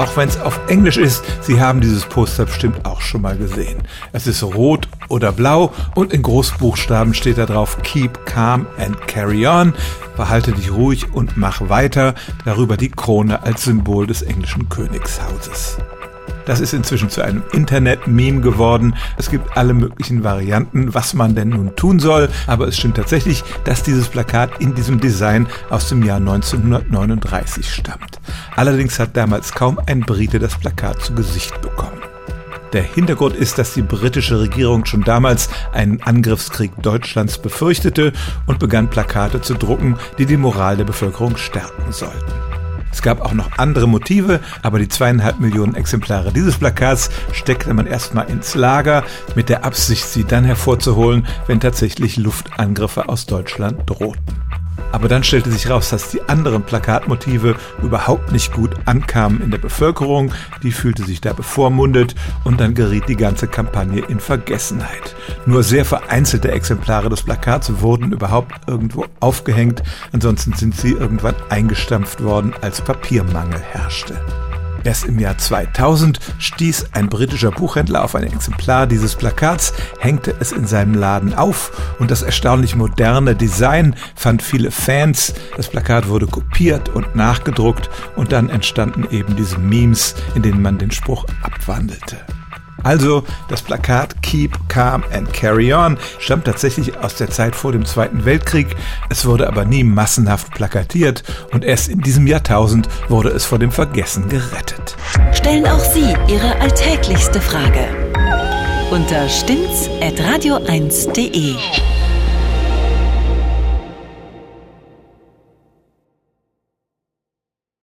auch wenn es auf Englisch ist, Sie haben dieses Poster bestimmt auch schon mal gesehen. Es ist rot oder blau und in Großbuchstaben steht da drauf Keep calm and carry on. Verhalte dich ruhig und mach weiter. Darüber die Krone als Symbol des englischen Königshauses. Das ist inzwischen zu einem Internet-Meme geworden. Es gibt alle möglichen Varianten, was man denn nun tun soll. Aber es stimmt tatsächlich, dass dieses Plakat in diesem Design aus dem Jahr 1939 stammt. Allerdings hat damals kaum ein Brite das Plakat zu Gesicht bekommen. Der Hintergrund ist, dass die britische Regierung schon damals einen Angriffskrieg Deutschlands befürchtete und begann Plakate zu drucken, die die Moral der Bevölkerung stärken sollten. Es gab auch noch andere Motive, aber die zweieinhalb Millionen Exemplare dieses Plakats steckte man erstmal ins Lager mit der Absicht, sie dann hervorzuholen, wenn tatsächlich Luftangriffe aus Deutschland drohten. Aber dann stellte sich raus, dass die anderen Plakatmotive überhaupt nicht gut ankamen in der Bevölkerung. Die fühlte sich da bevormundet und dann geriet die ganze Kampagne in Vergessenheit. Nur sehr vereinzelte Exemplare des Plakats wurden überhaupt irgendwo aufgehängt. Ansonsten sind sie irgendwann eingestampft worden, als Papiermangel herrschte. Erst im Jahr 2000 stieß ein britischer Buchhändler auf ein Exemplar dieses Plakats, hängte es in seinem Laden auf und das erstaunlich moderne Design fand viele Fans. Das Plakat wurde kopiert und nachgedruckt und dann entstanden eben diese Memes, in denen man den Spruch abwandelte. Also das Plakat Keep Calm and Carry On stammt tatsächlich aus der Zeit vor dem Zweiten Weltkrieg. Es wurde aber nie massenhaft plakatiert und erst in diesem Jahrtausend wurde es vor dem Vergessen gerettet. Stellen auch Sie Ihre alltäglichste Frage unter stimmtz.radio1.de.